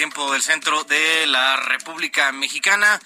Tiempo del centro de la República Mexicana.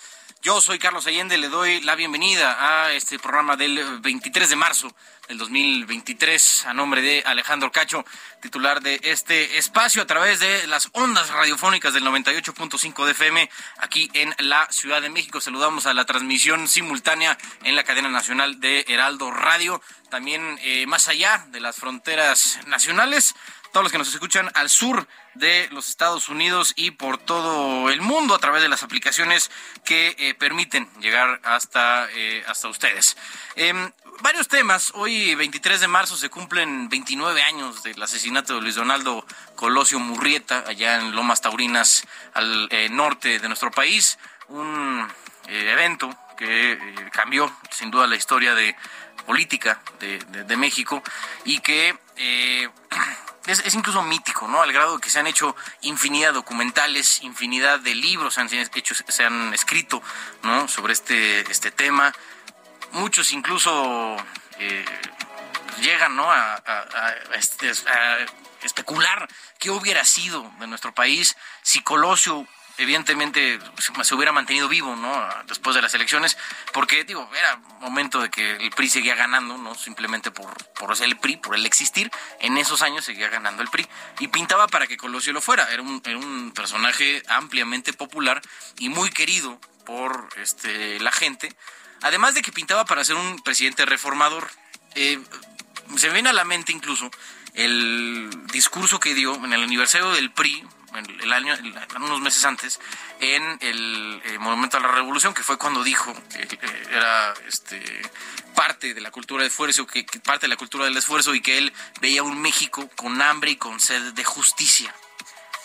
Yo soy Carlos Allende, le doy la bienvenida a este programa del 23 de marzo del 2023 a nombre de Alejandro Cacho, titular de este espacio a través de las ondas radiofónicas del 98.5 de FM aquí en la Ciudad de México. Saludamos a la transmisión simultánea en la cadena nacional de Heraldo Radio, también eh, más allá de las fronteras nacionales todos los que nos escuchan al sur de los Estados Unidos y por todo el mundo a través de las aplicaciones que eh, permiten llegar hasta, eh, hasta ustedes. Em, varios temas. Hoy, 23 de marzo, se cumplen 29 años del asesinato de Luis Donaldo Colosio Murrieta, allá en Lomas Taurinas, al eh, norte de nuestro país. Un evento que cambió sin duda la historia de política de, de México y que es, incluso mítico, ¿no? Al grado que se han hecho infinidad de documentales, infinidad de libros se han hecho, se han escrito, ¿no? Sobre este, este tema. Muchos incluso eh, llegan, ¿no? Este, a, especular qué hubiera sido de nuestro país si Colosio evidentemente se hubiera mantenido vivo, ¿no? Después de las elecciones, porque digo, era momento de que el PRI seguía ganando, no simplemente por, por ser el PRI, por el existir, en esos años seguía ganando el PRI y pintaba para que Colosio lo fuera, era un, era un personaje ampliamente popular y muy querido por este la gente, además de que pintaba para ser un presidente reformador. Eh, se me viene a la mente incluso el discurso que dio en el aniversario del PRI, el año, unos meses antes, en el, eh, Monumento a la Revolución, que fue cuando dijo que eh, era este, parte de la cultura del esfuerzo, que, parte de la cultura del esfuerzo y que él veía un México con hambre y con sed de justicia.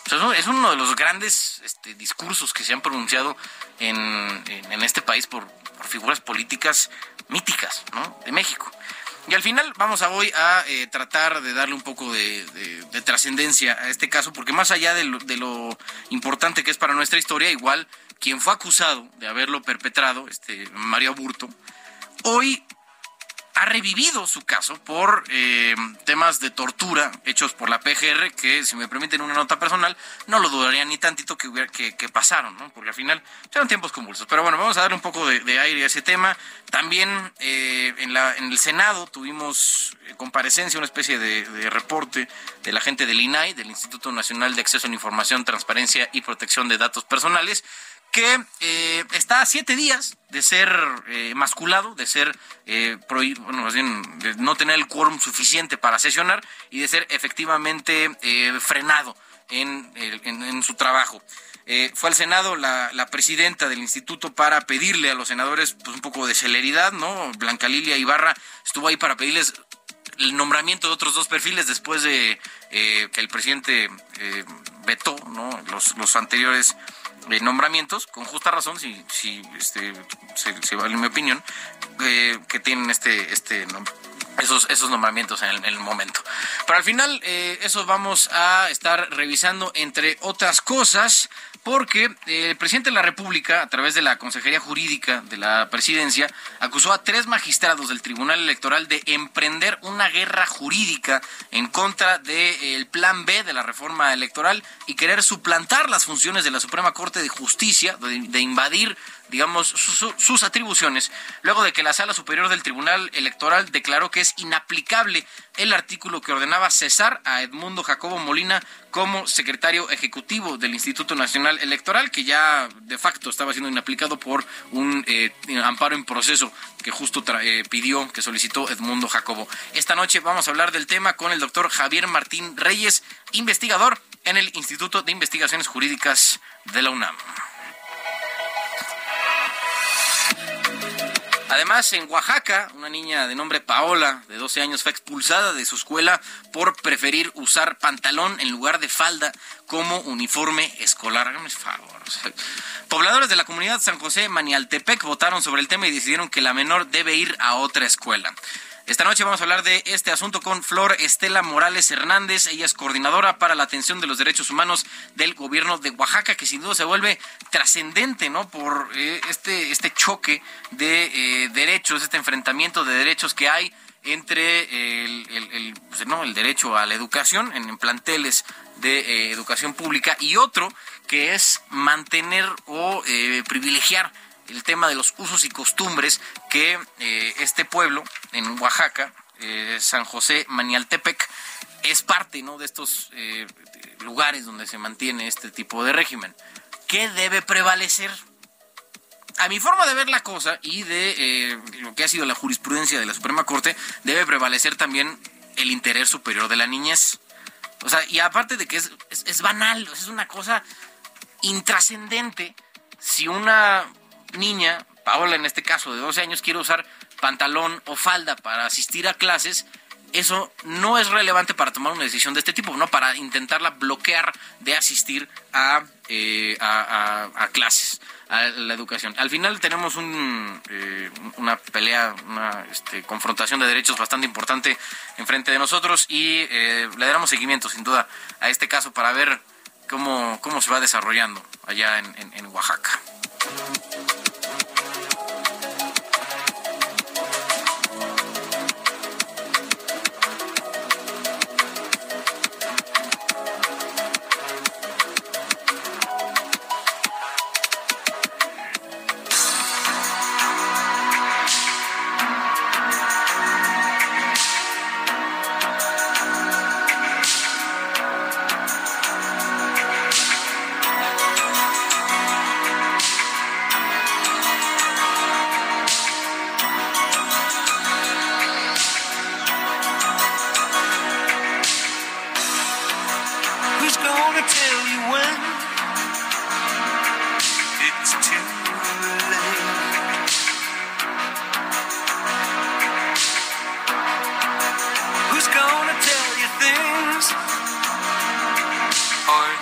es uno de los grandes este, discursos que se han pronunciado en, en, este país por, figuras políticas míticas de México. Y al final vamos a hoy a eh, tratar de darle un poco de, trascendencia a este caso, porque más allá de lo, importante que es para nuestra historia, igual quien fue acusado de haberlo perpetrado, este Mario Burto, hoy ha revivido su caso por eh, temas de tortura hechos por la PGR, que si me permiten una nota personal, no lo dudaría ni tantito que, hubiera, que, pasaron, ¿no? porque al final eran tiempos convulsos. Pero bueno, vamos a darle un poco de, aire a ese tema. También eh, en, la, en el Senado tuvimos eh, comparecencia, una especie de, de, reporte de la gente del INAI, del Instituto Nacional de Acceso a la Información, Transparencia y Protección de Datos Personales, que eh, está a siete días de ser eh, masculado, de ser, eh, bueno, más bien, de no tener el quórum suficiente para sesionar y de ser efectivamente frenado en, su trabajo. fue al Senado la, la, presidenta del instituto para pedirle a los senadores pues, un poco de celeridad, ¿no? Blanca Lilia Ibarra estuvo ahí para pedirles el nombramiento de otros dos perfiles después de que el presidente vetó ¿no? los anteriores nombramientos, con justa razón, si, si este, se, vale mi opinión, eh, que tienen este, este esos, esos nombramientos en el, momento. Pero al final, eh, eso vamos a estar revisando, entre otras cosas, porque eh, el presidente de la República, a través de la Consejería Jurídica de la Presidencia, acusó a tres magistrados del Tribunal Electoral de emprender una guerra jurídica en contra del Plan B de la reforma electoral y querer suplantar las funciones de la Suprema Corte de Justicia, de, invadir digamos, sus atribuciones, luego de que la Sala Superior del Tribunal Electoral declaró que es inaplicable el artículo que ordenaba cesar a Edmundo Jacobo Molina como secretario ejecutivo del Instituto Nacional Electoral, que ya de facto estaba siendo inaplicado por un eh, amparo en proceso que justo eh, pidió, que solicitó Edmundo Jacobo. Esta noche vamos a hablar del tema con el doctor Javier Martín Reyes, investigador en el Instituto de Investigaciones Jurídicas de la UNAM. Además, en Oaxaca, una niña de nombre Paola, de 12 años, fue expulsada de su escuela por preferir usar pantalón en lugar de falda como uniforme escolar. Háganme favor. Pobladores de la comunidad San José Manialtepec votaron sobre el tema y decidieron que la menor debe ir a otra escuela. Esta noche vamos a hablar de este asunto con Flor Estela Morales Hernández. Ella es coordinadora para la atención de los derechos humanos del gobierno de Oaxaca, que sin duda se vuelve trascendente, ¿no? Por eh, este, este choque de eh, derechos, este enfrentamiento de derechos que hay entre el, pues, ¿no? el derecho a la educación en, planteles de eh, educación pública y otro que es mantener o privilegiar el tema de los usos y costumbres que eh, este pueblo en Oaxaca, eh, San José Manialtepec, es parte ¿no? de estos eh, lugares donde se mantiene este tipo de régimen. ¿Qué debe prevalecer? A mi forma de ver la cosa y de lo que ha sido la jurisprudencia de la Suprema Corte, debe prevalecer también el interés superior de la niñez. O sea, y aparte de que es, es, es banal, es una cosa intrascendente si una niña, Paola en este caso de 12 años, quiere usar pantalón o falda para asistir a clases, eso no es relevante para tomar una decisión de este tipo, ¿no? Para intentarla bloquear de asistir a, eh, a, clases, a la educación. Al final tenemos un, eh, una pelea, una este, confrontación de derechos bastante importante enfrente de nosotros y eh, le daremos seguimiento, sin duda, a este caso para ver cómo, cómo se va desarrollando allá en, en Oaxaca.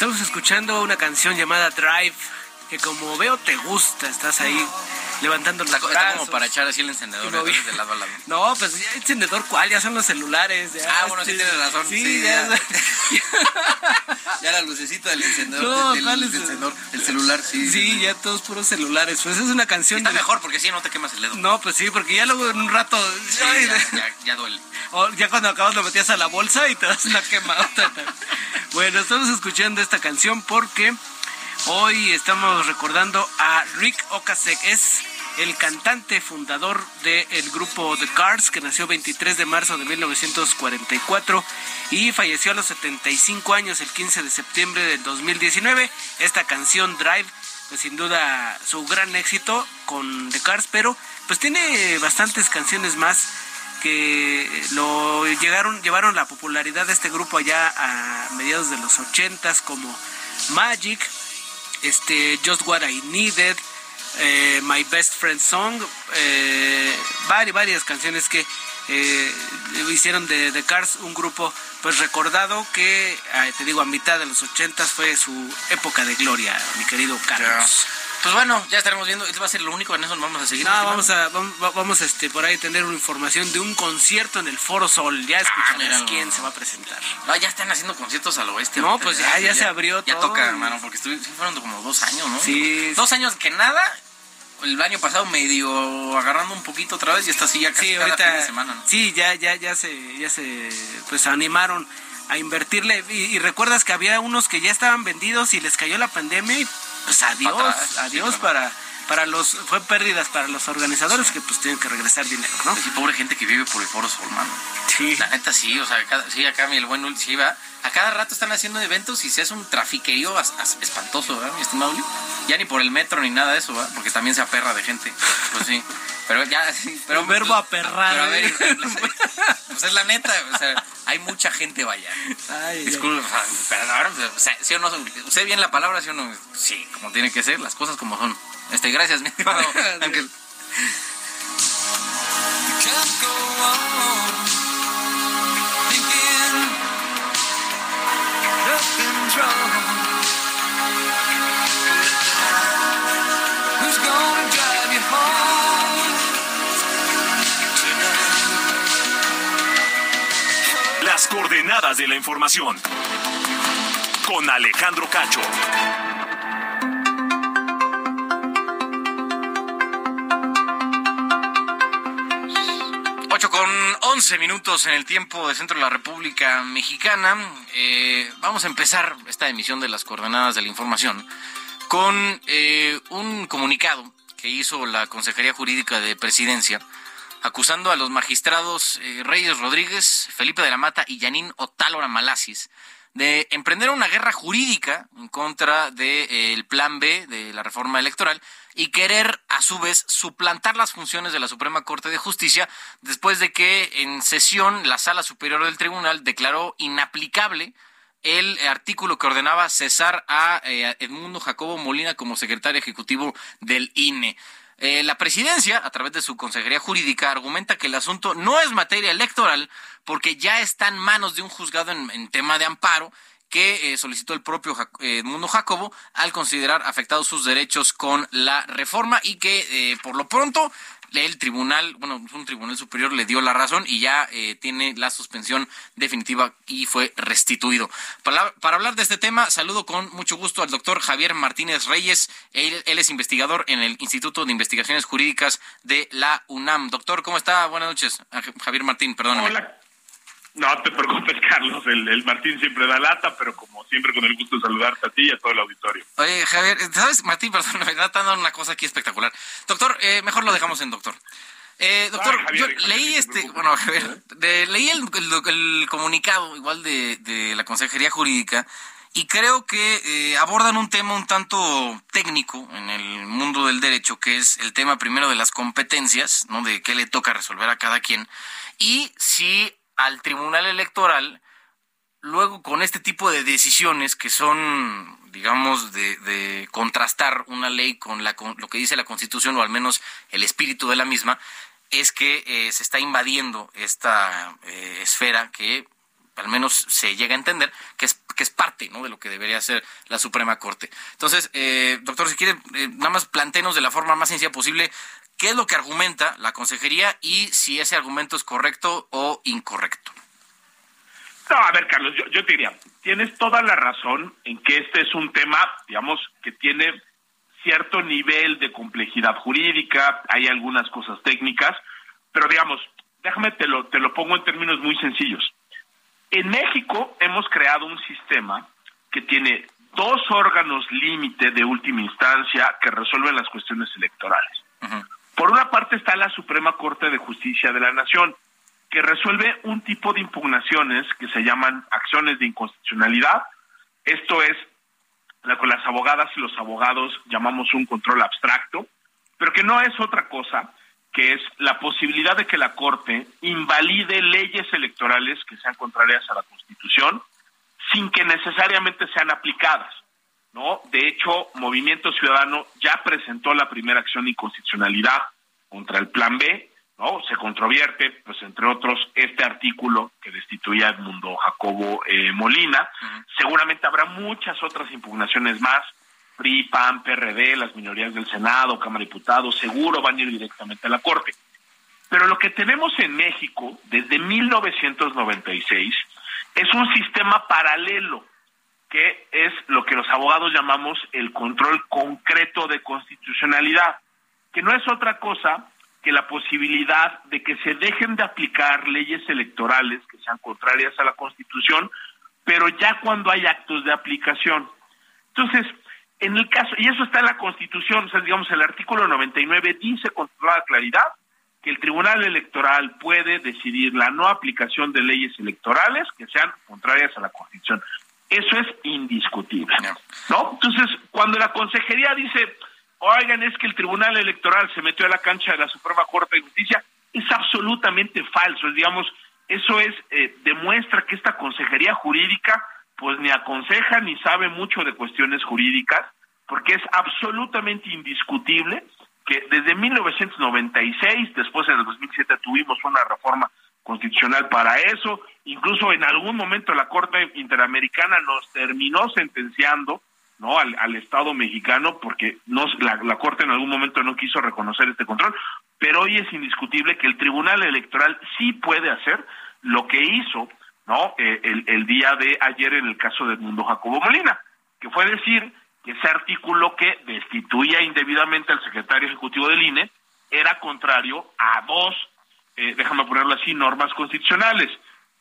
Estamos escuchando una canción llamada Drive, que como veo te gusta, estás ahí levantando la Está como para echar así el encendedor no, de lado a lado. No, pues ya encendedor cuál, ya son los celulares. ah, bueno, sí tienes razón. Sí, ya. Ya. la lucecita del encendedor. No, del, del, encendedor, el celular, sí. Sí, ya todos puros celulares. Pues es una canción. Está mejor porque así no te quemas el dedo. No, pues sí, porque ya luego en un rato. ya, ya, duele. O ya cuando acabas lo metías a la bolsa y te das una quemada. Bueno, estamos escuchando esta canción porque hoy estamos recordando a Rick Ocasek. Es el cantante fundador del grupo The Cars, que nació 23 de marzo de 1944 y falleció a los 75 años el 15 de septiembre del 2019. Esta canción Drive, pues sin duda su gran éxito con The Cars, pero pues tiene bastantes canciones más que lo llegaron llevaron la popularidad de este grupo allá a mediados de los 80s como Magic, este Just What I Needed, eh, My Best Friend Song, eh, varias, varias canciones que eh, hicieron de The Cars un grupo pues recordado que, te digo, a mitad de los ochentas fue su época de gloria, mi querido Carlos. Pues bueno, ya estaremos viendo. Esto va a ser lo único, en eso nos vamos a seguir. No, vamos a, vamos, vamos este, por ahí tener una información de un concierto en el Foro Sol. Ya escucharás míralo. quién se va a presentar. No, ya están haciendo conciertos al oeste. No, pues ya- ya se abrió Ya todo. toca, hermano, porque sí fueron como dos años, ¿no? Sí. Dos años que nada. El año pasado medio agarrando un poquito otra vez y está así ya casi Sí, cada ahorita. fin de semana, ¿no? Sí, ya, ya, ya se, ya se, pues animaron a invertirle. Y, y recuerdas que había unos que ya estaban vendidos y les cayó la pandemia y pues adiós, sí, adiós claro. para, para los, fue pérdidas para los organizadores que pues tienen que regresar dinero, ¿no? Sí, pobre gente que vive por el Foro Sol, mano. Sí. La neta sí, o sea, cada- sí, acá mi el buen Ul sí va. A cada rato están haciendo eventos y se hace un trafiquerío as- as- espantoso, ¿verdad, mi estimado Uli? Ya ni por el metro ni nada de eso, ¿verdad? Porque también se aperra de gente. Pues sí. Pero ya, sí. Pero, El verbo aperrar, Pero a ver, ¿eh? pues es la neta, o sea, hay mucha gente, vaya. Ay, Disculpe, o sea, perdón, o sea, ¿sí o no? ¿Usted bien la palabra, sí o no? Sí, como tiene que ser, las cosas como son. Este, gracias, mi estimado Ángel. Las coordenadas de la información. Con Alejandro Cacho. 11 minutos en el tiempo de centro de la República Mexicana. Eh, vamos a empezar esta emisión de las coordenadas de la información con eh, un comunicado que hizo la Consejería Jurídica de Presidencia acusando a los magistrados eh, Reyes Rodríguez, Felipe de la Mata y Yanín Otálora Malasis de emprender una guerra jurídica en contra del plan B de la reforma electoral y querer a su vez suplantar las funciones de la Suprema Corte de Justicia después de que en sesión la Sala Superior del Tribunal declaró inaplicable el artículo que ordenaba cesar a eh, Edmundo Jacobo Molina como secretario ejecutivo del INE. Eh, la presidencia, a través de su consejería jurídica, argumenta que el asunto no es materia electoral porque ya está en manos de un juzgado en, en tema de amparo que eh, solicitó el propio eh, Edmundo Jacobo al considerar afectados sus derechos con la reforma y que eh, por lo pronto el tribunal, bueno, un tribunal superior le dio la razón y ya eh, tiene la suspensión definitiva y fue restituido. Para, para hablar de este tema, saludo con mucho gusto al doctor Javier Martínez Reyes. Él, él es investigador en el Instituto de Investigaciones Jurídicas de la UNAM. Doctor, ¿cómo está? Buenas noches. Ah, Javier Martín, perdóname. Hola. No te preocupes, Carlos. El, el Martín siempre da lata, pero como siempre, con el gusto de saludarte a ti y a todo el auditorio. Oye, Javier, ¿sabes? Martín, perdón, me está dando una cosa aquí espectacular. Doctor, eh, mejor lo dejamos en doctor. Eh, doctor, Ay, Javier, yo leí este, bueno, Javier, de- leí el, el- el comunicado igual de, de la Consejería Jurídica y creo que eh, abordan un tema un tanto técnico en el mundo del derecho, que es el tema primero de las competencias, ¿no? De qué le toca resolver a cada quien y si al Tribunal Electoral luego con este tipo de decisiones que son, digamos, de, de contrastar una ley con, la, con lo que dice la Constitución o al menos el espíritu de la misma, es que eh, se está invadiendo esta eh, esfera que al menos se llega a entender que es que es parte ¿no? de lo que debería ser la Suprema Corte. Entonces, eh, doctor, si quiere, eh, nada más plantenos de la forma más sencilla posible qué es lo que argumenta la consejería y si ese argumento es correcto o incorrecto. No, a ver, Carlos, yo, yo te diría, tienes toda la razón en que este es un tema, digamos, que tiene cierto nivel de complejidad jurídica, hay algunas cosas técnicas, pero digamos, déjame te lo, te lo pongo en términos muy sencillos. En México hemos creado un sistema que tiene dos órganos límite de última instancia que resuelven las cuestiones electorales. Por una parte está la Suprema Corte de Justicia de la Nación, que resuelve un tipo de impugnaciones que se llaman acciones de inconstitucionalidad. Esto es lo que las abogadas y los abogados llamamos un control abstracto, pero que no es otra cosa que es la posibilidad de que la Corte invalide leyes electorales que sean contrarias a la Constitución sin que necesariamente sean aplicadas. ¿No? De hecho, Movimiento Ciudadano ya presentó la primera acción de inconstitucionalidad contra el Plan B, ¿no? Se controvierte, pues entre otros, este artículo que destituía a Edmundo Jacobo eh, Molina. Seguramente habrá muchas otras impugnaciones más, PRI, PAN, PRD, las minorías del Senado, Cámara de Diputados, seguro van a ir directamente a la Corte. Pero lo que tenemos en México desde 1996 es un sistema paralelo, que es lo que los abogados llamamos el control concreto de constitucionalidad, que no es otra cosa que la posibilidad de que se dejen de aplicar leyes electorales que sean contrarias a la Constitución, pero ya cuando hay actos de aplicación. Entonces, en el caso, y eso está en la Constitución, o sea, digamos, el artículo 99 dice con toda claridad que el Tribunal Electoral puede decidir la no aplicación de leyes electorales que sean contrarias a la Constitución. Eso es indiscutible, ¿no? Entonces, cuando la Consejería dice, oigan, es que el Tribunal Electoral se metió a la cancha de la Suprema Corte de Justicia, es absolutamente falso, digamos, eso es, eh, demuestra que esta Consejería Jurídica pues ni aconseja ni sabe mucho de cuestiones jurídicas, porque es absolutamente indiscutible que desde 1996, después en el 2007 tuvimos una reforma constitucional para eso, incluso en algún momento la Corte Interamericana nos terminó sentenciando no al, al Estado mexicano porque la, la Corte en algún momento no quiso reconocer este control, pero hoy es indiscutible que el Tribunal Electoral sí puede hacer lo que hizo no eh, el, el día de ayer en el caso de Mundo Jacobo Molina, que fue decir que ese artículo que destituía indebidamente al secretario ejecutivo del INE era contrario a dos, eh, déjame ponerlo así, normas constitucionales.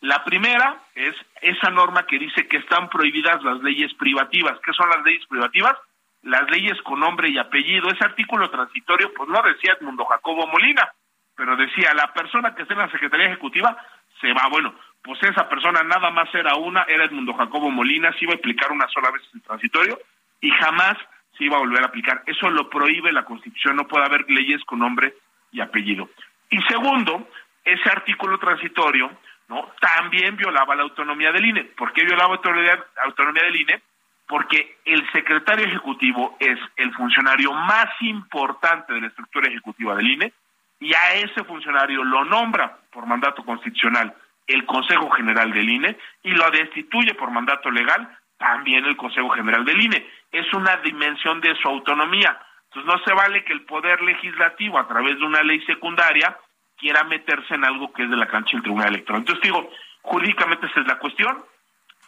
La primera es esa norma que dice que están prohibidas las leyes privativas. ¿Qué son las leyes privativas? Las leyes con nombre y apellido. Ese artículo transitorio, pues no decía Edmundo Jacobo Molina, pero decía la persona que esté en la Secretaría Ejecutiva se va. Bueno, pues esa persona nada más era una, era Edmundo Jacobo Molina, se iba a aplicar una sola vez el transitorio y jamás se iba a volver a aplicar. Eso lo prohíbe la Constitución, no puede haber leyes con nombre y apellido. Y segundo, ese artículo transitorio no también violaba la autonomía del INE. ¿Por qué violaba la autonomía, del INE? Porque el secretario ejecutivo es el funcionario más importante de la estructura ejecutiva del INE y a ese funcionario lo nombra por mandato constitucional el Consejo General del INE y lo destituye por mandato legal también el Consejo General del INE. Es una dimensión de su autonomía. Entonces no se vale que el Poder Legislativo, a través de una ley secundaria, quiera meterse en algo que es de la cancha del Tribunal Electoral. Entonces digo, jurídicamente esa es la cuestión.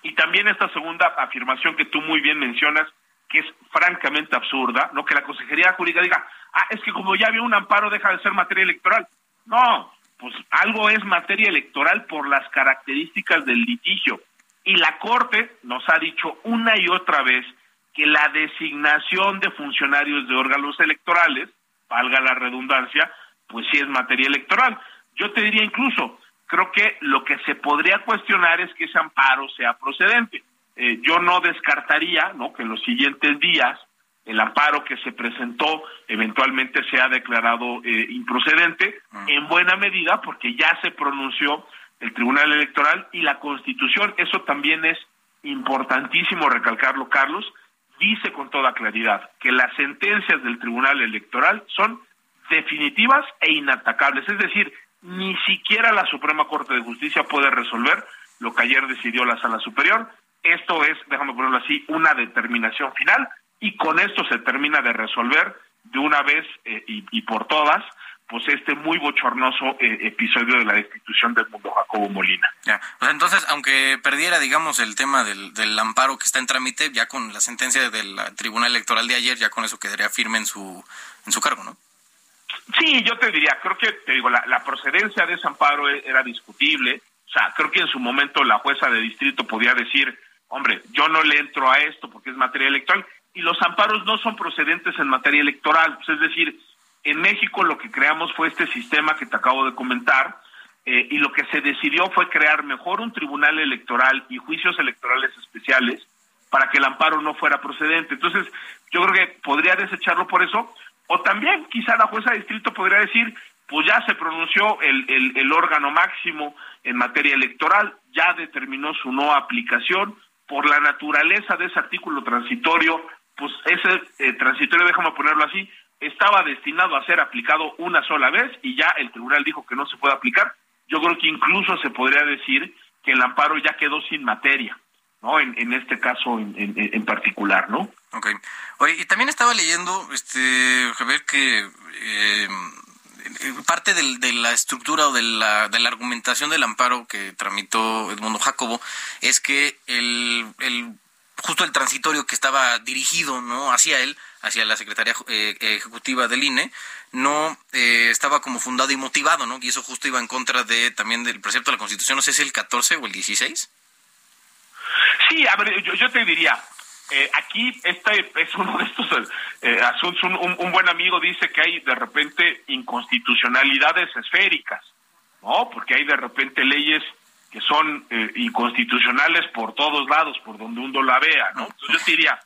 Y también esta segunda afirmación que tú muy bien mencionas, que es francamente absurda, ¿no? Que la Consejería Jurídica diga, ah, es que como ya había un amparo, deja de ser materia electoral. No, pues algo es materia electoral por las características del litigio. Y la Corte nos ha dicho una y otra vez que la designación de funcionarios de órganos electorales, valga la redundancia, pues sí es materia electoral. Yo te diría incluso, creo que lo que se podría cuestionar es que ese amparo sea procedente. Eh, yo no descartaría, ¿no? Que en los siguientes días el amparo que se presentó eventualmente sea declarado eh, improcedente, en buena medida porque ya se pronunció el Tribunal Electoral y la Constitución. Eso también es importantísimo recalcarlo, Carlos. Dice con toda claridad que las sentencias del Tribunal Electoral son definitivas e inatacables. Es decir, ni siquiera la Suprema Corte de Justicia puede resolver lo que ayer decidió la Sala Superior. Esto es, déjame ponerlo así, una determinación final y con esto se termina de resolver de una vez eh, y, por todas pues este muy bochornoso eh, episodio de la destitución del mundo Jacobo Molina. Ya, pues entonces, aunque perdiera, digamos, el tema del, del, amparo que está en trámite, ya con la sentencia del Tribunal Electoral de ayer, ya con eso quedaría firme en su, en su cargo, ¿no? Sí, yo te diría, creo que, te digo, la, la procedencia de ese amparo e, era discutible, o sea, creo que en su momento la jueza de distrito podía decir, hombre, yo no le entro a esto porque es materia electoral, y los amparos no son procedentes en materia electoral, pues es decir, en México lo que creamos fue este sistema que te acabo de comentar, eh, y lo que se decidió fue crear mejor un tribunal electoral y juicios electorales especiales para que el amparo no fuera procedente. Entonces, yo creo que podría desecharlo por eso, o también quizá la jueza de distrito podría decir, pues ya se pronunció el, el, órgano máximo en materia electoral, ya determinó su no aplicación, por la naturaleza de ese artículo transitorio, pues ese eh, transitorio, déjame ponerlo así, estaba destinado a ser aplicado una sola vez y ya el tribunal dijo que no se puede aplicar. Yo creo que incluso se podría decir que el amparo ya quedó sin materia. ¿No? En, en este caso en, en, particular, ¿no? Ok. Oye, y también estaba leyendo, este, Javier, que eh, parte del- de la estructura o de la, de la argumentación del amparo que tramitó Edmundo Jacobo es que el, el justo el transitorio que estaba dirigido no hacia él, hacia la Secretaría eh, Ejecutiva del INE, no eh, estaba como fundado y motivado, ¿no? Y eso justo iba en contra de también del precepto de la Constitución, no sé si es el 14 o el 16. Sí, a ver, yo, te diría, eh, aquí este es uno de estos eh, asuntos, un, un- un buen amigo dice que hay de repente inconstitucionalidades esféricas, ¿no? Porque hay de repente leyes que son eh, inconstitucionales por todos lados, por donde uno la vea, ¿no? Entonces yo te diría,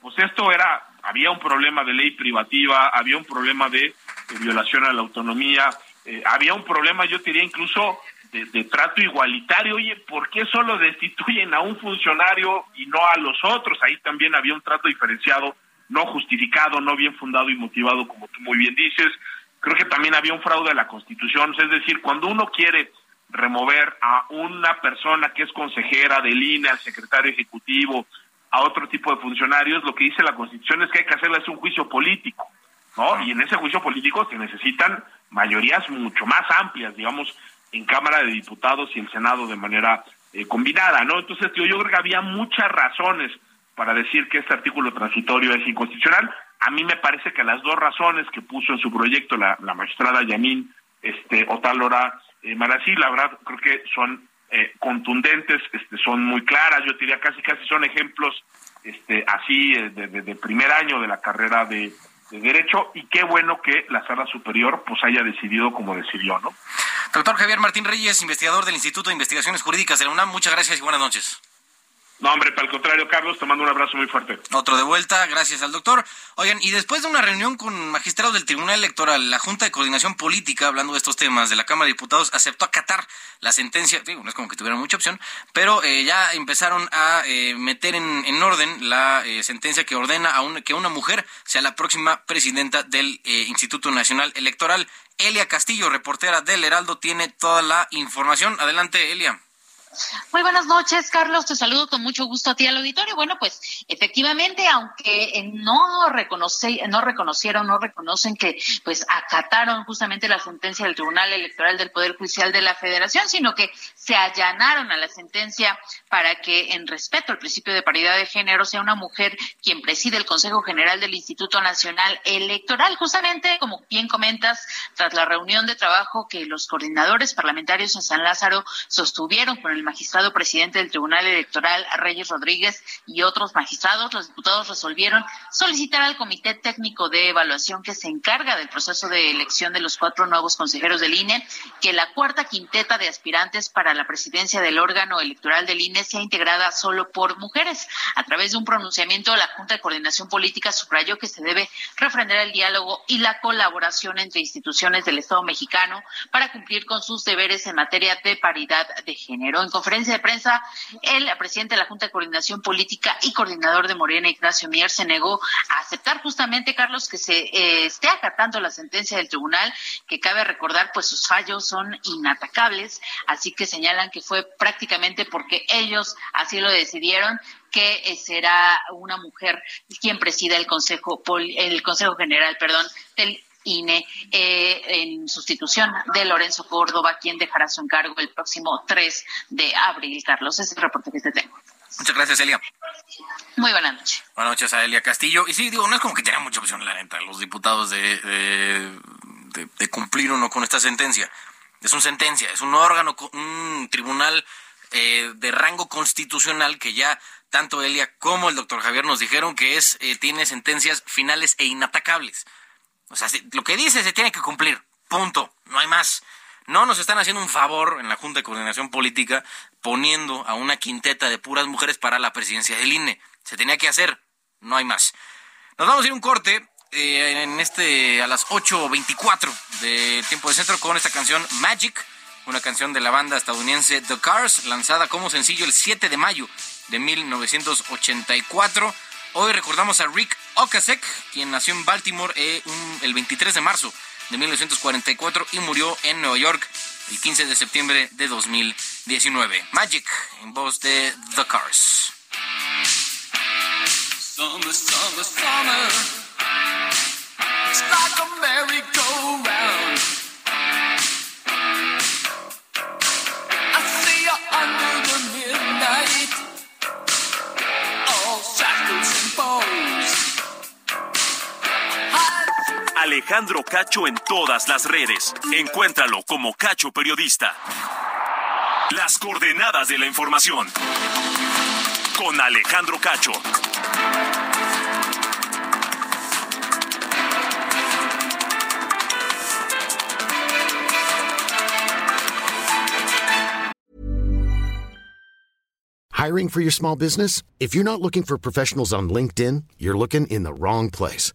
pues esto era, había un problema de ley privativa, había un problema de, de violación a la autonomía, eh, había un problema, yo te diría incluso de, de trato igualitario. Oye, ¿por qué solo destituyen a un funcionario y no a los otros? Ahí también había un trato diferenciado, no justificado, no bien fundado y motivado, como tú muy bien dices. Creo que también había un fraude a la Constitución, es decir, cuando uno quiere remover a una persona que es consejera del INE, al secretario ejecutivo, a otro tipo de funcionarios, lo que dice la Constitución es que hay que hacerles un juicio político, ¿no? Y en ese juicio político se necesitan mayorías mucho más amplias, digamos, en Cámara de Diputados y en Senado de manera eh, combinada, ¿no? Entonces, yo creo que había muchas razones para decir que este artículo transitorio es inconstitucional. A mí me parece que las dos razones que puso en su proyecto la, la magistrada Yanin este, Otálora eh, Marací, la verdad, creo que son eh, contundentes, este, son muy claras, yo diría casi casi son ejemplos este, así eh, de, de- de primer año de la carrera de, de Derecho y qué bueno que la Sala Superior pues haya decidido como decidió, ¿no? Doctor Javier Martín Reyes, investigador del Instituto de Investigaciones Jurídicas de la UNAM, muchas gracias y buenas noches. No, hombre, para el contrario, Carlos, te mando un abrazo muy fuerte. Otro de vuelta, gracias al doctor. Oigan, y después de una reunión con magistrados del Tribunal Electoral, la Junta de Coordinación Política, hablando de estos temas de la Cámara de Diputados, aceptó acatar la sentencia, no es como que tuvieran mucha opción, pero eh, ya empezaron a eh, meter en, en orden la eh, sentencia que ordena a un- que una mujer sea la próxima presidenta del eh, Instituto Nacional Electoral. Elia Castillo, reportera del Heraldo, tiene toda la información. Adelante, Elia. Muy buenas noches, Carlos. Te saludo con mucho gusto a ti al auditorio. Bueno, pues efectivamente, aunque eh, no reconoce, no reconocieron, no reconocen que pues acataron justamente la sentencia del Tribunal Electoral del Poder Judicial de la Federación, sino que se allanaron a la sentencia para que en respeto al principio de paridad de género sea una mujer quien preside el Consejo General del Instituto Nacional Electoral. Justamente, como bien comentas, tras la reunión de trabajo que los coordinadores parlamentarios en San Lázaro sostuvieron con el magistrado presidente del Tribunal Electoral, Reyes Rodríguez, y otros magistrados, los diputados resolvieron solicitar al Comité Técnico de Evaluación que se encarga del proceso de elección de los cuatro nuevos consejeros del INE que la cuarta quinteta de aspirantes para la presidencia del órgano electoral del INE sea integrada solo por mujeres. A través de un pronunciamiento, la Junta de Coordinación Política subrayó que se debe refrender el diálogo y la colaboración entre instituciones del Estado mexicano para cumplir con sus deberes en materia de paridad de género. Conferencia de prensa, el presidente de la Junta de Coordinación Política y coordinador de Morena, Ignacio Mier, se negó a aceptar justamente, Carlos, que se eh, esté acatando la sentencia del tribunal, que cabe recordar, pues sus fallos son inatacables, así que señalan que fue prácticamente porque ellos así lo decidieron que eh, será una mujer quien presida el Consejo el Consejo General, perdón, del INE eh, en sustitución de Lorenzo Córdoba, quien dejará su encargo el próximo 3 de abril. Carlos, es el reporte que te tengo. Muchas gracias, Elia. Muy buenas noches. Buenas noches a Elia Castillo. Y sí, digo, no es como que tengan mucha opción, la neta, los diputados de, de, de- de cumplir o no con esta sentencia. Es una sentencia, es un órgano, un tribunal eh, de rango constitucional que ya tanto Elia como el doctor Javier nos dijeron que es eh, tiene sentencias finales e inatacables. O sea, lo que dice se tiene que cumplir. Punto. No hay más. No nos están haciendo un favor en la Junta de Coordinación Política poniendo a una quinteta de puras mujeres para la presidencia del INE. Se tenía que hacer. No hay más. Nos vamos a ir un corte eh, en este a las 8.24 de tiempo de centro con esta canción Magic, una canción de la banda estadounidense The Cars, lanzada como sencillo el 7 de mayo de 1984. Hoy recordamos a Rick Okasek, quien nació en Baltimore eh, el 23 de marzo de 1944 y murió en Nueva York el 15 de septiembre de 2019. Magic, en voz de The Cars. Summer, summer, summer. It's like Alejandro Cacho en todas las redes. Encuéntralo como Cacho Periodista. Las coordenadas de la información. Con Alejandro Cacho. Hiring for your small business? If you're not looking for professionals on LinkedIn, you're looking in the wrong place.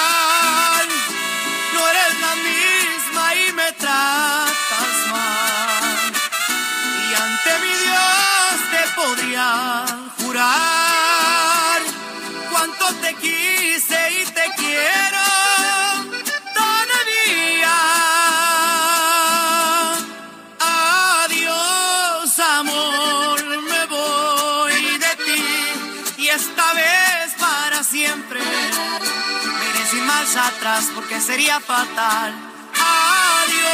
Marcha atrás porque sería fatal. Adiós.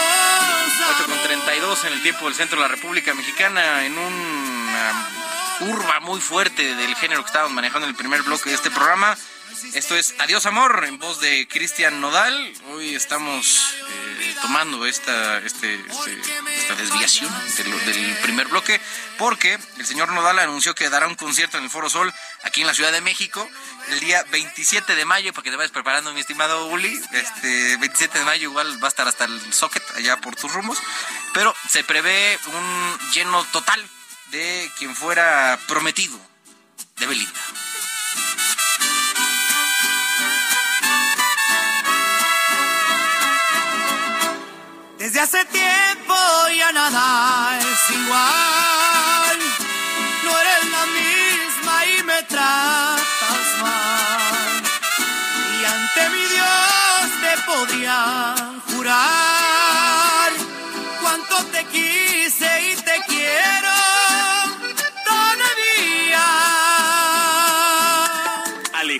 8 con 32 en el tiempo del centro de la República Mexicana, en una curva muy fuerte del género que estábamos manejando en el primer bloque de este programa. Esto es Adiós Amor, en voz de Cristian Nodal. Hoy estamos eh, tomando esta, este, este- esta desviación de lo- del primer bloque porque el señor Nodal anunció que dará un concierto en el Foro Sol aquí en la Ciudad de México el día 27 de mayo, para que te vayas preparando, mi estimado Uli. Este 27 de mayo igual va a estar hasta el socket allá por tus rumos, pero se prevé un lleno total de quien fuera prometido de Belinda. Desde hace tiempo ya nada es igual. No eres la misma y me tratas mal. Y ante mi Dios te podría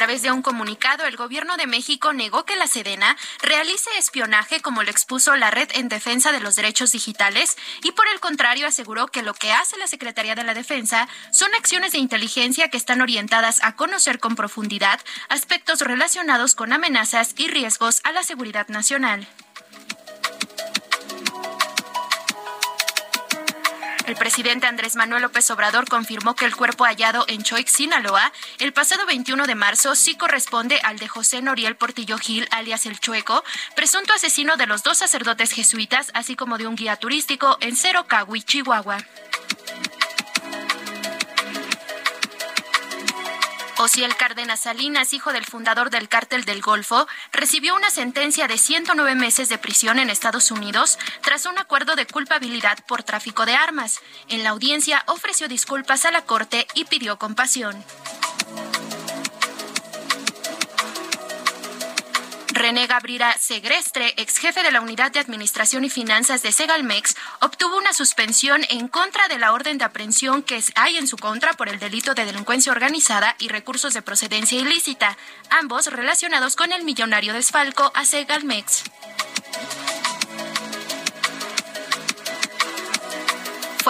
A través de un comunicado, el gobierno de México negó que la Sedena realice espionaje como lo expuso la Red en Defensa de los Derechos Digitales y por el contrario aseguró que lo que hace la Secretaría de la Defensa son acciones de inteligencia que están orientadas a conocer con profundidad aspectos relacionados con amenazas y riesgos a la seguridad nacional. El presidente Andrés Manuel López Obrador confirmó que el cuerpo hallado en Choix, Sinaloa, el pasado 21 de marzo sí corresponde al de José Noriel Portillo Gil, alias El Chueco, presunto asesino de los dos sacerdotes jesuitas, así como de un guía turístico en Cerocahui, Chihuahua. Osiel Cárdenas Salinas, hijo del fundador del cártel del Golfo, recibió una sentencia de 109 meses de prisión en Estados Unidos tras un acuerdo de culpabilidad por tráfico de armas. En la audiencia ofreció disculpas a la Corte y pidió compasión. René Gabriela Segrestre, ex jefe de la Unidad de Administración y Finanzas de Segalmex, obtuvo una suspensión en contra de la orden de aprehensión que hay en su contra por el delito de delincuencia organizada y recursos de procedencia ilícita, ambos relacionados con el millonario desfalco a Segalmex.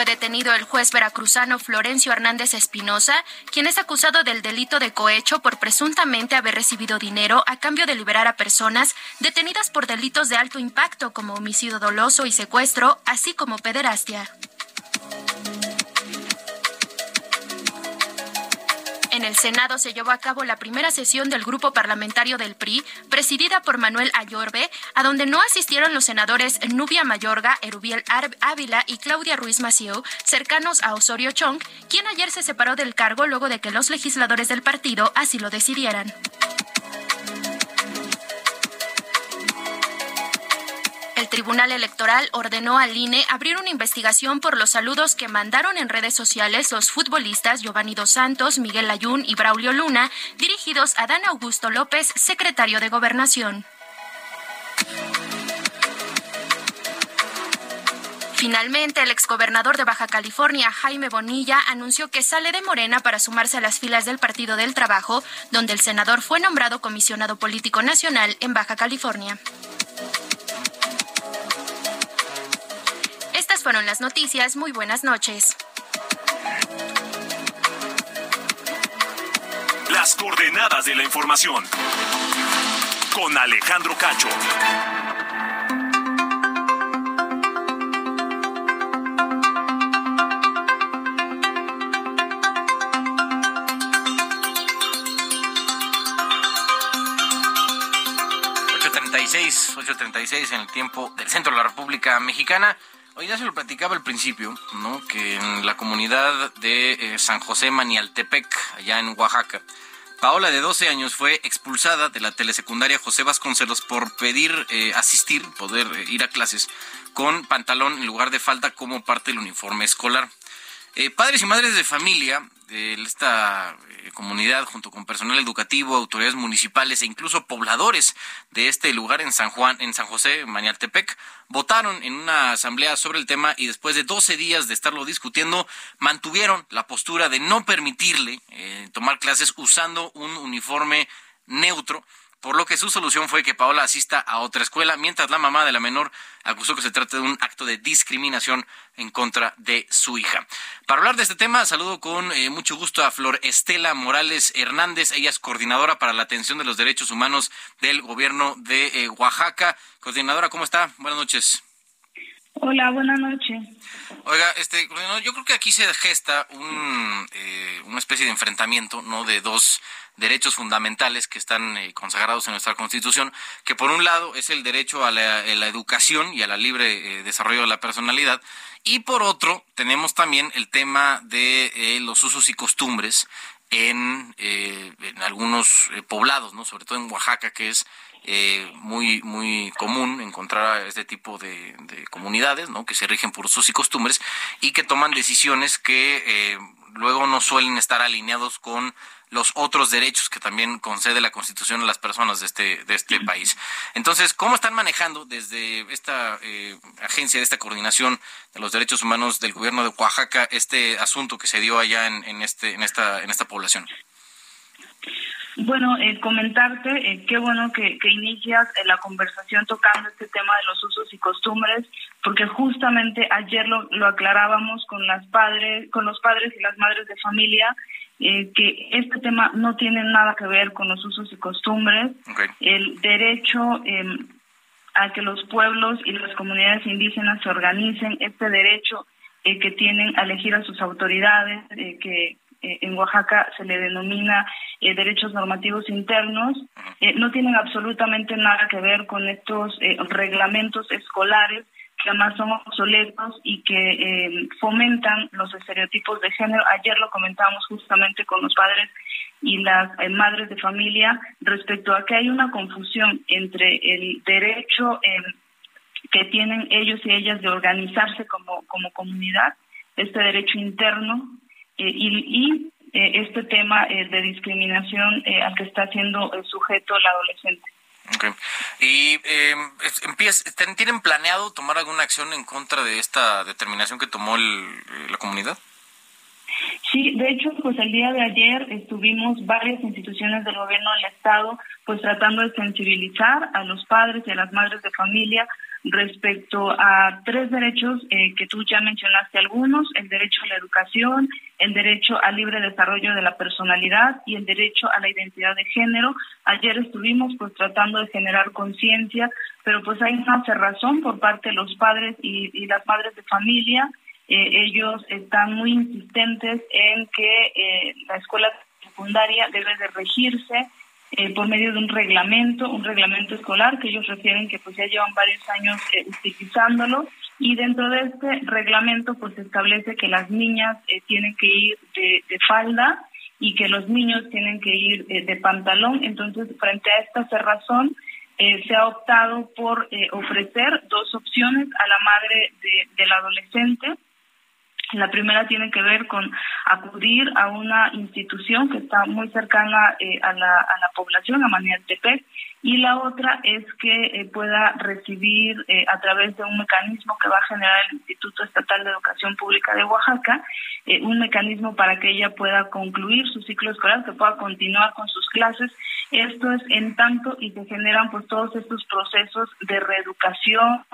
Fue detenido el juez veracruzano Florencio Hernández Espinosa, quien es acusado del delito de cohecho por presuntamente haber recibido dinero a cambio de liberar a personas detenidas por delitos de alto impacto como homicidio doloso y secuestro, así como pederastia. En el Senado se llevó a cabo la primera sesión del grupo parlamentario del PRI, presidida por Manuel Ayorbe, a donde no asistieron los senadores Nubia Mayorga, Erubiel Ávila y Claudia Ruiz Maciú, cercanos a Osorio Chong, quien ayer se separó del cargo luego de que los legisladores del partido así lo decidieran. Tribunal Electoral ordenó al INE abrir una investigación por los saludos que mandaron en redes sociales los futbolistas Giovanni Dos Santos, Miguel Ayun y Braulio Luna, dirigidos a Dan Augusto López, secretario de Gobernación. Finalmente, el exgobernador de Baja California, Jaime Bonilla, anunció que sale de Morena para sumarse a las filas del Partido del Trabajo, donde el senador fue nombrado comisionado político nacional en Baja California. Estas fueron las noticias. Muy buenas noches. Las coordenadas de la información. Con Alejandro Cacho. ...8.36 en el tiempo del centro de la República Mexicana. Hoy ya se lo platicaba al principio, ¿no? Que en la comunidad de eh, San José Manialtepec, allá en Oaxaca, Paola, de 12 años, fue expulsada de la telesecundaria José Vasconcelos por pedir eh, asistir, poder eh, ir a clases con pantalón en lugar de falda como parte del uniforme escolar. padres y madres de familia de esta eh, comunidad, junto con personal educativo, autoridades municipales e incluso pobladores de este lugar en San Juan, en San José, Manialtepec, votaron en una asamblea sobre el tema y después de 12 días de estarlo discutiendo, mantuvieron la postura de no permitirle eh, tomar clases usando un uniforme neutro por lo que su solución fue que Paola asista a otra escuela, mientras la mamá de la menor acusó que se trata de un acto de discriminación en contra de su hija. Para hablar de este tema, saludo con eh, mucho gusto a Flor Estela Morales Hernández, ella es coordinadora para la atención de los derechos humanos del gobierno de eh, Oaxaca. Coordinadora, ¿cómo está? Buenas noches. Hola, buenas noches. Oiga, este, yo creo que aquí se gesta un, eh, una especie de enfrentamiento, ¿no? De dos derechos fundamentales que están eh, consagrados en nuestra Constitución, que por un lado es el derecho a la, educación y a la libre eh, desarrollo de la personalidad, y por otro tenemos también el tema de los usos y costumbres en, en algunos poblados, ¿no? Sobre todo en Oaxaca, que es eh, muy muy común encontrar a este tipo de, comunidades ¿no? que se rigen por usos y costumbres y que toman decisiones que eh, luego no suelen estar alineados con los otros derechos que también concede la Constitución a las personas de este de este país. Entonces, ¿cómo están manejando desde esta eh, agencia, de esta coordinación de los derechos humanos del gobierno de Oaxaca este asunto que se dio allá en, en este en esta en esta población? Bueno, eh, comentarte, eh, qué bueno que, inicias eh, la conversación tocando este tema de los usos y costumbres, porque justamente ayer lo, lo aclarábamos con las padres, con los padres y las madres de familia, que este tema no tiene nada que ver con los usos y costumbres. El derecho em, a que los pueblos y las comunidades indígenas se organicen, este derecho que tienen a elegir a sus autoridades, que eh, en Oaxaca se le denomina eh, derechos normativos internos, eh, no tienen absolutamente nada que ver con estos reglamentos escolares que además son obsoletos y que eh, fomentan los estereotipos de género. Ayer lo comentábamos justamente con los padres y las eh, madres de familia respecto a que hay una confusión entre el derecho eh, que tienen ellos y ellas de organizarse como, como comunidad, este derecho interno y, y este tema de discriminación al que está siendo sujeto el adolescente. Okay. ¿Y eh, tienen planeado tomar alguna acción en contra de esta determinación que tomó el, la comunidad? Sí, de hecho, pues el día de ayer estuvimos varias instituciones del gobierno del Estado pues tratando de sensibilizar a los padres y a las madres de familia respecto a tres derechos eh, que tú ya mencionaste algunos, el derecho a la educación, el derecho al libre desarrollo de la personalidad y el derecho a la identidad de género. Ayer estuvimos pues tratando de generar conciencia, pero pues hay una cerrazón por parte de los padres y, las madres de familia. Eh, ellos están muy insistentes en que eh, la escuela secundaria debe de regirse eh, por medio de un reglamento, un reglamento escolar que ellos refieren que pues ya llevan varios años eh, utilizándolo y dentro de este reglamento pues establece que las niñas eh, tienen que ir de, falda y que los niños tienen que ir de pantalón. Entonces, frente a esta cerrazón, se ha optado por ofrecer dos opciones a la madre de, del adolescente la primera tiene que ver con acudir a una institución que está muy cercana eh, a, la, a la población, a Manialtepec, y la otra es que eh, pueda recibir eh, a través de un mecanismo que va a generar el Instituto Estatal de Educación Pública de Oaxaca, un mecanismo para que ella pueda concluir su ciclo escolar, que pueda continuar con sus clases. Esto es en tanto y se generan pues todos estos procesos de reeducación,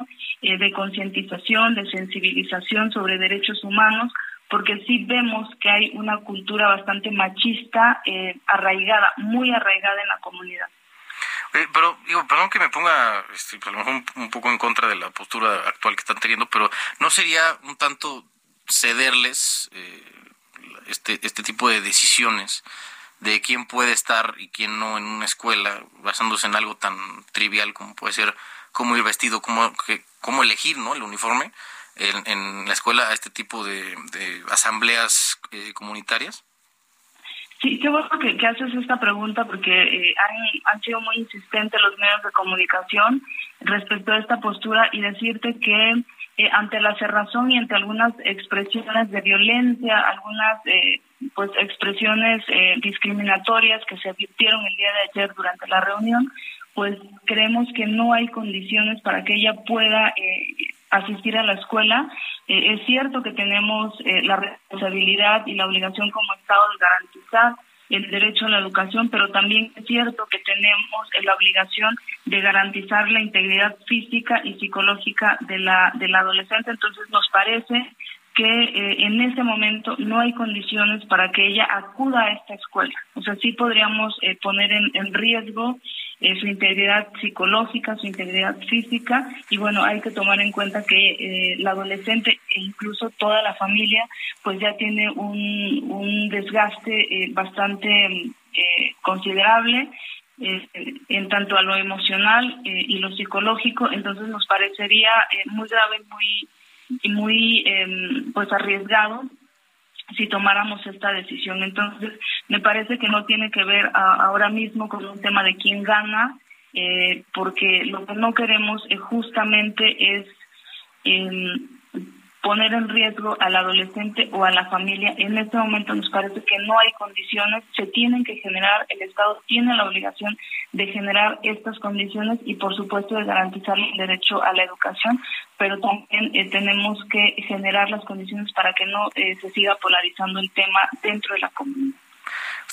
de concientización, de sensibilización sobre derechos humanos, porque sí vemos que hay una cultura bastante machista eh, arraigada, muy arraigada en la comunidad. Pero digo, perdón que me ponga este, a lo mejor un, poco en contra de la postura actual que están teniendo, pero ¿no sería un tanto cederles eh, este, este tipo de decisiones de quién puede estar y quién no en una escuela, basándose en algo tan trivial como puede ser cómo ir vestido, cómo, elegir ¿no? el uniforme? en, la escuela a este tipo de, asambleas eh, comunitarias? Sí, qué bueno que, haces esta pregunta porque eh, han, han, sido muy insistentes los medios de comunicación respecto a esta postura y decirte que eh, ante la cerrazón y ante algunas expresiones de violencia, algunas pues expresiones discriminatorias que se advirtieron el día de ayer durante la reunión, pues creemos que no hay condiciones para que ella pueda asistir a la escuela. Eh, es cierto que tenemos eh, la responsabilidad y la obligación como Estado de garantizar el derecho a la educación, pero también es cierto que tenemos la obligación de garantizar la integridad física y psicológica de la, del adolescente. Entonces nos parece que eh, en ese momento no hay condiciones para que ella acuda a esta escuela. O sea, sí podríamos poner en, en riesgo eh, su integridad psicológica, su integridad física y bueno, hay que tomar en cuenta que eh, la adolescente e incluso toda la familia pues ya tiene un, un desgaste eh, bastante considerable en tanto a lo emocional y lo psicológico, entonces nos parecería muy grave, muy muy em, pues arriesgado si tomáramos esta decisión. Entonces, me parece que no tiene que ver ahora mismo con un tema de quién gana, eh, porque lo que no queremos eh, justamente es eh, poner en riesgo al adolescente o a la familia. En este momento nos parece que no hay condiciones, se tienen que generar, el Estado tiene la obligación de generar estas condiciones y por supuesto de garantizar el derecho a la educación, pero también eh, tenemos que generar las condiciones para que no eh, se siga polarizando el tema dentro de la comunidad.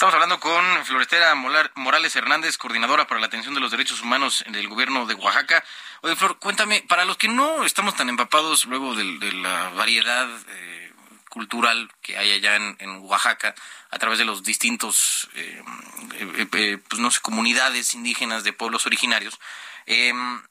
Estamos hablando con Floretera Morales Hernández, coordinadora para la atención de los derechos humanos del gobierno de Oaxaca. Oye, Flor, cuéntame, para los que no estamos tan empapados luego de, la variedad eh, cultural que hay allá en, Oaxaca, a través de los distintos, eh, eh, pues no sé, comunidades indígenas de pueblos originarios, em,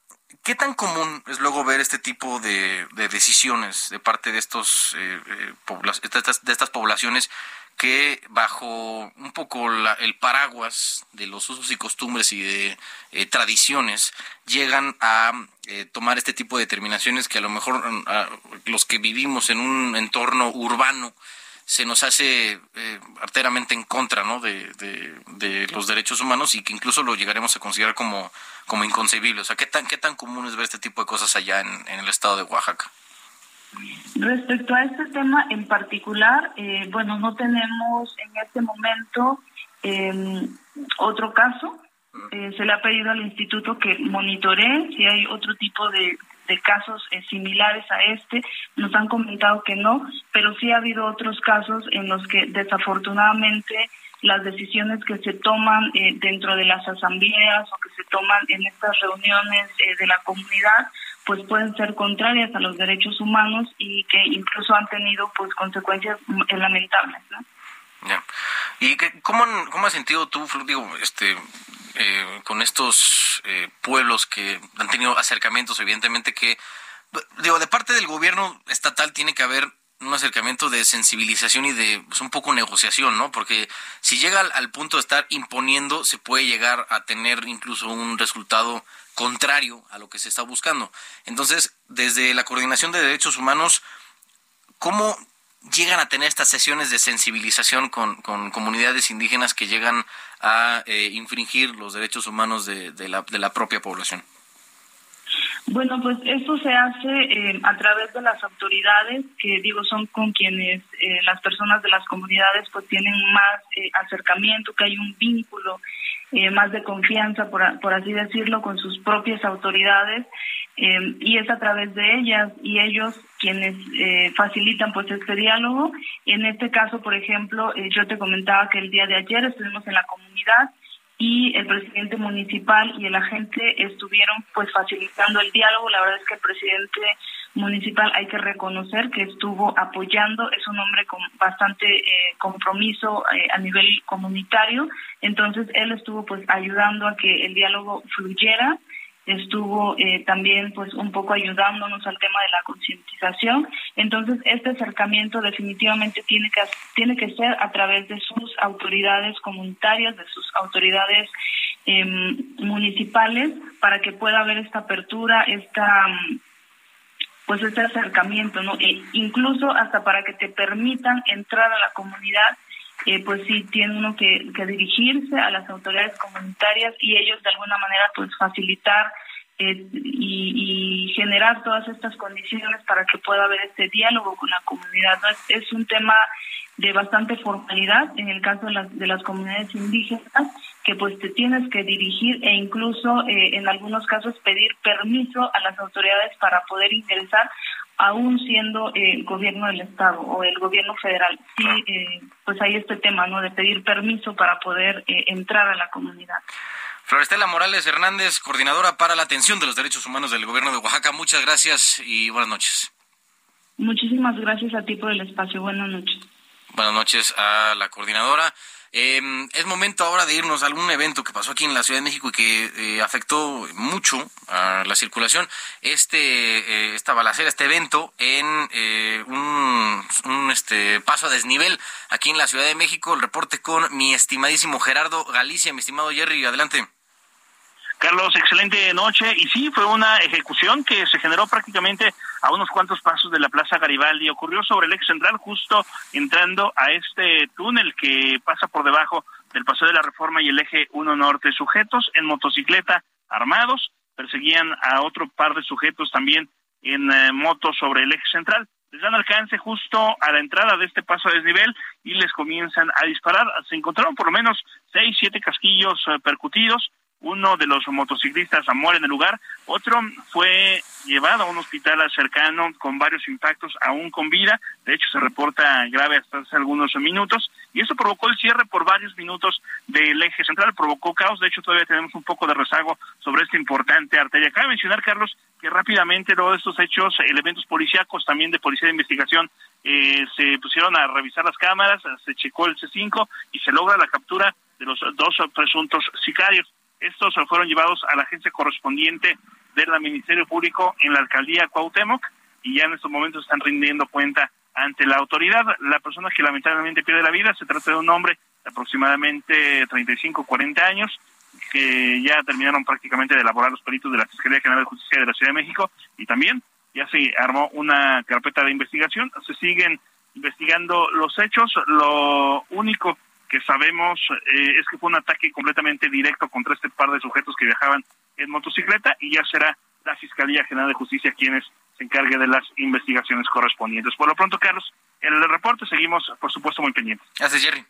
¿Qué tan común es luego ver este tipo de, decisiones de parte de estos de estas poblaciones que bajo un poco el paraguas de los usos y costumbres y de eh, tradiciones llegan a eh, tomar este tipo de determinaciones que a lo mejor los que vivimos en un entorno urbano se nos hace eh, arteramente en contra ¿no? de, de, los derechos humanos y que incluso lo llegaremos a considerar como, como inconcebible. O sea, ¿qué tan, ¿qué tan común es ver este tipo de cosas allá en, en el estado de Oaxaca? Respecto a este tema en particular, eh, bueno, no tenemos en este momento em, otro caso. Eh, se le ha pedido al instituto que monitoree si hay otro tipo de, casos eh, similares a este. Nos han comentado que no, pero sí ha habido otros casos en los que desafortunadamente las decisiones que se toman dentro de las asambleas o que se toman en estas reuniones de la comunidad pues pueden ser contrarias a los derechos humanos y que incluso han tenido pues consecuencias lamentables, ¿no? Ya. ¿Y qué, cómo, cómo has sentido tú, digo, este, eh, con estos eh, pueblos que han tenido acercamientos, evidentemente que, digo, de parte del gobierno estatal tiene que haber un acercamiento de sensibilización y de pues, un poco negociación, ¿no? Porque si llega al, punto de estar imponiendo, se puede llegar a tener incluso un resultado contrario a lo que se está buscando. Entonces, desde la Coordinación de Derechos Humanos, ¿cómo llegan a tener estas sesiones de sensibilización con, comunidades indígenas que llegan a eh, infringir los derechos humanos de, la, de la propia población? Bueno, pues esto se hace eh, a través de las autoridades, que digo son con quienes eh, las personas de las comunidades pues tienen más acercamiento, que hay un vínculo eh, más de confianza, por, por, así decirlo, con sus propias autoridades eh, y es a través de ellas y ellos quienes eh, facilitan pues este diálogo. En este caso, por ejemplo, yo te comentaba que el día de ayer estuvimos en la comunidad y el presidente municipal y el agente estuvieron pues facilitando el diálogo. La verdad es que el presidente municipal hay que reconocer que estuvo apoyando, es un hombre con bastante eh, compromiso eh, a nivel comunitario, entonces él estuvo pues ayudando a que el diálogo fluyera, estuvo eh, también pues un poco ayudándonos al tema de la concientización, entonces este acercamiento definitivamente tiene que tiene que ser a través de sus autoridades comunitarias, de sus autoridades em, municipales para que pueda haber esta apertura, esta pues este acercamiento, ¿no? E incluso hasta para que te permitan entrar a la comunidad, eh, pues sí tiene uno que, dirigirse a las autoridades comunitarias y ellos de alguna manera pues facilitar eh, y, generar todas estas condiciones para que pueda haber este diálogo con la comunidad. ¿no? Es, es un tema de bastante formalidad en el caso de las, de las comunidades indígenas que pues te tienes que dirigir e incluso eh, en algunos casos pedir permiso a las autoridades para poder ingresar aún siendo el eh, gobierno del estado o el gobierno federal. Sí, eh, pues hay este tema, ¿no? De pedir permiso para poder entrar a la comunidad. Florestela Morales Hernández, coordinadora para la atención de los derechos humanos del gobierno de Oaxaca. Muchas gracias y buenas noches. Muchísimas gracias a ti por el espacio. Buenas noches. Buenas noches a la coordinadora. Eh, es momento ahora de irnos a algún evento que pasó aquí en la Ciudad de México y que eh, afectó mucho a la circulación. Este, eh, esta balacera, este evento en eh, un, un, este, paso a desnivel aquí en la Ciudad de México. El reporte con mi estimadísimo Gerardo Galicia, mi estimado Jerry, adelante. Carlos, excelente noche. Y sí, fue una ejecución que se generó prácticamente a unos cuantos pasos de la Plaza Garibaldi. Ocurrió sobre el ex central, justo entrando a este túnel que pasa por debajo del Paseo de la Reforma y el eje 1 Norte. Sujetos en motocicleta armados perseguían a otro par de sujetos también en eh, moto sobre el eje central. Les dan alcance justo a la entrada de este paso a desnivel y les comienzan a disparar. Se encontraron por lo menos seis, siete casquillos eh, percutidos uno de los motociclistas muere en el lugar, otro fue llevado a un hospital cercano con varios impactos, aún con vida, de hecho se reporta grave hasta hace algunos minutos, y eso provocó el cierre por varios minutos del eje central, provocó caos, de hecho todavía tenemos un poco de rezago sobre esta importante arteria. Cabe mencionar, Carlos, que rápidamente luego de estos hechos, elementos policíacos también de Policía de Investigación eh, se pusieron a revisar las cámaras, se checó el C5 y se logra la captura de los dos presuntos sicarios. Estos fueron llevados a la agencia correspondiente del Ministerio Público en la alcaldía Cuauhtémoc y ya en estos momentos están rindiendo cuenta ante la autoridad. La persona que lamentablemente pierde la vida se trata de un hombre de aproximadamente 35, 40 años, que ya terminaron prácticamente de elaborar los peritos de la Fiscalía General de Justicia de la Ciudad de México y también ya se armó una carpeta de investigación. Se siguen investigando los hechos. Lo único que sabemos eh, es que fue un ataque completamente directo contra este par de sujetos que viajaban en motocicleta y ya será la Fiscalía General de Justicia quienes se encargue de las investigaciones correspondientes. Por lo pronto, Carlos, en el reporte seguimos, por supuesto, muy pendientes. Gracias, Jerry.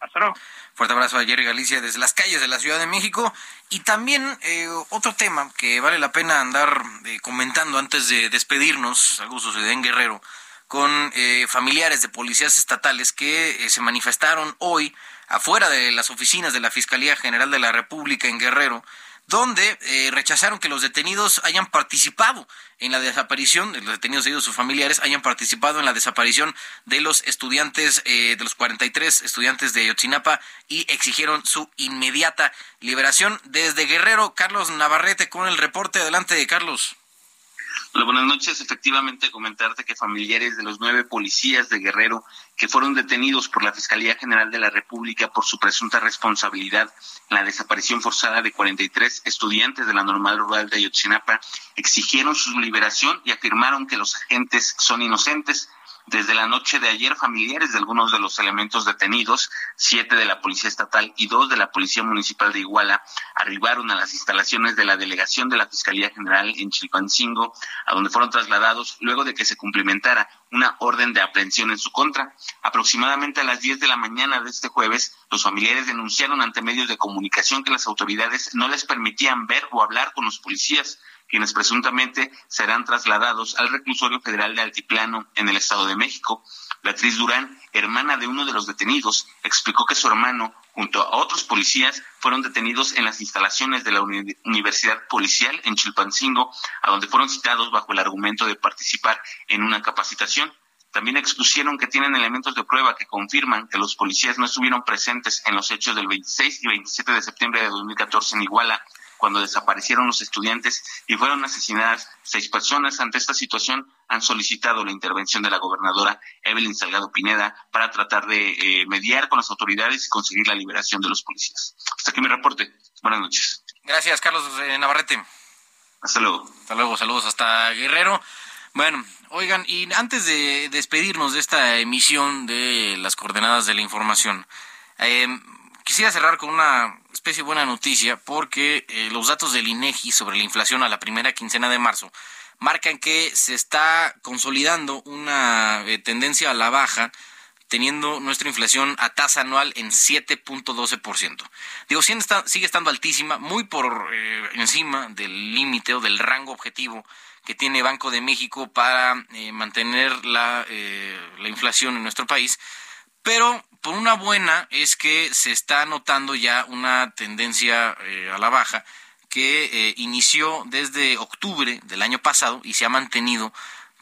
Hasta luego. Fuerte abrazo a Jerry Galicia desde las calles de la Ciudad de México. Y también eh, otro tema que vale la pena andar eh, comentando antes de despedirnos, algo sucedió en Guerrero, con eh, familiares de policías estatales que se manifestaron hoy afuera de las oficinas de la Fiscalía General de la República en Guerrero donde eh, rechazaron que los detenidos hayan participado en la desaparición, los detenidos y sus familiares hayan participado en la desaparición de los estudiantes, eh, de los 43 estudiantes de Yotzinapa y exigieron su inmediata liberación. Desde Guerrero, Carlos Navarrete con el reporte. Adelante, Carlos. Hola, buenas noches. Efectivamente, comentarte que familiares de los nueve policías de Guerrero que fueron detenidos por la Fiscalía General de la República por su presunta responsabilidad en la desaparición forzada de 43 estudiantes de la normal rural de Ayotzinapa exigieron su liberación y afirmaron que los agentes son inocentes desde la noche de ayer, familiares de algunos de los elementos detenidos, siete de la Policía Estatal y dos de la Policía Municipal de Iguala, arribaron a las instalaciones de la delegación de la Fiscalía General en Chilpancingo, a donde fueron trasladados luego de que se cumplimentara una orden de aprehensión en su contra. Aproximadamente a las 10 de la mañana de este jueves, los familiares denunciaron ante medios de comunicación que las autoridades no les permitían ver o hablar con los policías quienes presuntamente serán trasladados al reclusorio federal de Altiplano en el Estado de México. Beatriz Durán, hermana de uno de los detenidos, explicó que su hermano, junto a otros policías, fueron detenidos en las instalaciones de la Universidad Policial en Chilpancingo, a donde fueron citados bajo el argumento de participar en una capacitación. También expusieron que tienen elementos de prueba que confirman que los policías no estuvieron presentes en los hechos del 26 y 27 de septiembre de 2014 en Iguala, cuando desaparecieron los estudiantes y fueron asesinadas seis personas. Ante esta situación han solicitado la intervención de la gobernadora Evelyn Salgado Pineda para tratar de eh, mediar con las autoridades y conseguir la liberación de los policías. Hasta aquí mi reporte. Buenas noches. Gracias, Carlos eh, Navarrete. Hasta luego. Hasta luego, saludos hasta Guerrero. Bueno, oigan, y antes de despedirnos de esta emisión de las coordenadas de la información, eh, quisiera cerrar con una especie de buena noticia porque eh, los datos del INEGI sobre la inflación a la primera quincena de marzo marcan que se está consolidando una eh, tendencia a la baja teniendo nuestra inflación a tasa anual en 7.12%. Digo, sigue, estando altísima, muy por eh, encima del límite o del rango objetivo que tiene Banco de México para mantener la, la inflación en nuestro país, pero por una buena es que se está notando ya una tendencia eh, a la baja que eh, inició desde octubre del año pasado y se ha mantenido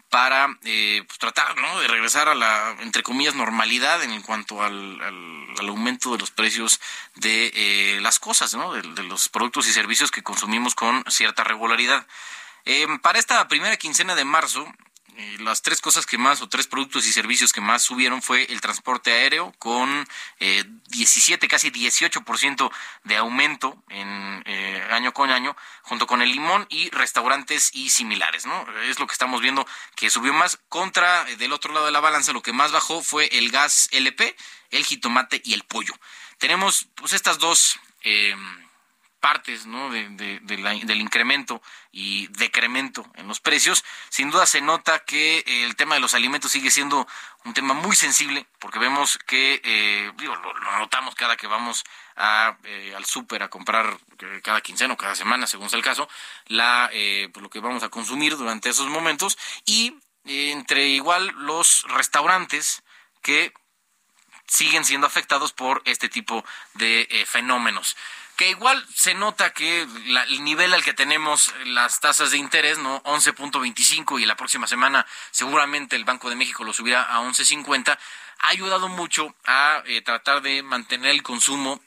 para eh, pues, tratar de regresar a la, entre comillas, normalidad en cuanto al, aumento de los precios de las cosas, ¿no? de, de, los productos y servicios que consumimos con cierta regularidad. para esta primera quincena de marzo, eh, las tres cosas que más, o tres productos y servicios que más subieron fue el transporte aéreo con eh, 17, casi 18% de aumento en eh, año con año, junto con el limón y restaurantes y similares, ¿no? Es lo que estamos viendo que subió más. Contra, eh, del otro lado de la balanza, lo que más bajó fue el gas LP, el jitomate y el pollo. Tenemos, pues, estas dos partes ¿no? de, del incremento y decremento en los precios, sin duda se nota que el tema de los alimentos sigue siendo un tema muy sensible, porque vemos que, eh, digo, lo, notamos cada que vamos a, eh, al súper a comprar eh, cada quincena o cada semana, según sea el caso, la, pues lo que vamos a consumir durante esos momentos, y entre igual los restaurantes que siguen siendo afectados por este tipo de fenómenos que igual se nota que el nivel al que tenemos las tasas de interés, ¿no? 11.25 y la próxima semana seguramente el Banco de México lo subirá a 11.50, ha ayudado mucho a eh, tratar de mantener el consumo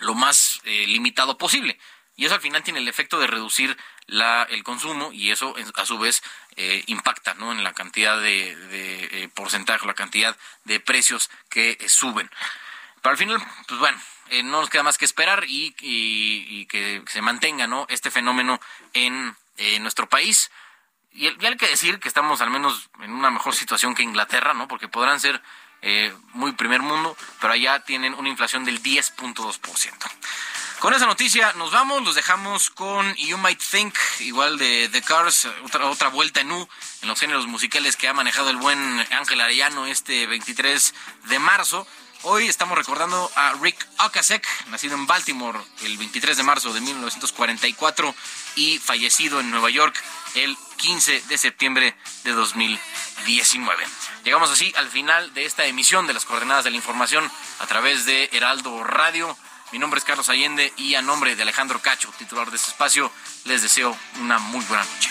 lo más eh, limitado posible. y eso al final tiene el efecto de reducir la, el consumo y eso a su vez eh, impacta ¿no? en la cantidad de, de porcentaje, la cantidad de precios que suben. Pero al final, pues bueno, no nos queda más que esperar y, que se mantenga ¿no? este fenómeno en nuestro país. Y, y, hay que decir que estamos al menos en una mejor situación que Inglaterra, ¿no? Porque podrán ser muy primer mundo, pero allá tienen una inflación del 10.2%. Con esa noticia nos vamos, los dejamos con You Might Think, igual de The Cars, otra, otra vuelta en U en los géneros musicales que ha manejado el buen Ángel Arellano este 23 de marzo. Hoy estamos recordando a Rick Ocasek, nacido en Baltimore el 23 de marzo de 1944 y fallecido en Nueva York el 15 de septiembre de 2019. Llegamos así al final de esta emisión de las coordenadas de la información a través de Heraldo Radio. Mi nombre es Carlos Allende y a nombre de Alejandro Cacho, titular de este espacio, les deseo una muy buena noche.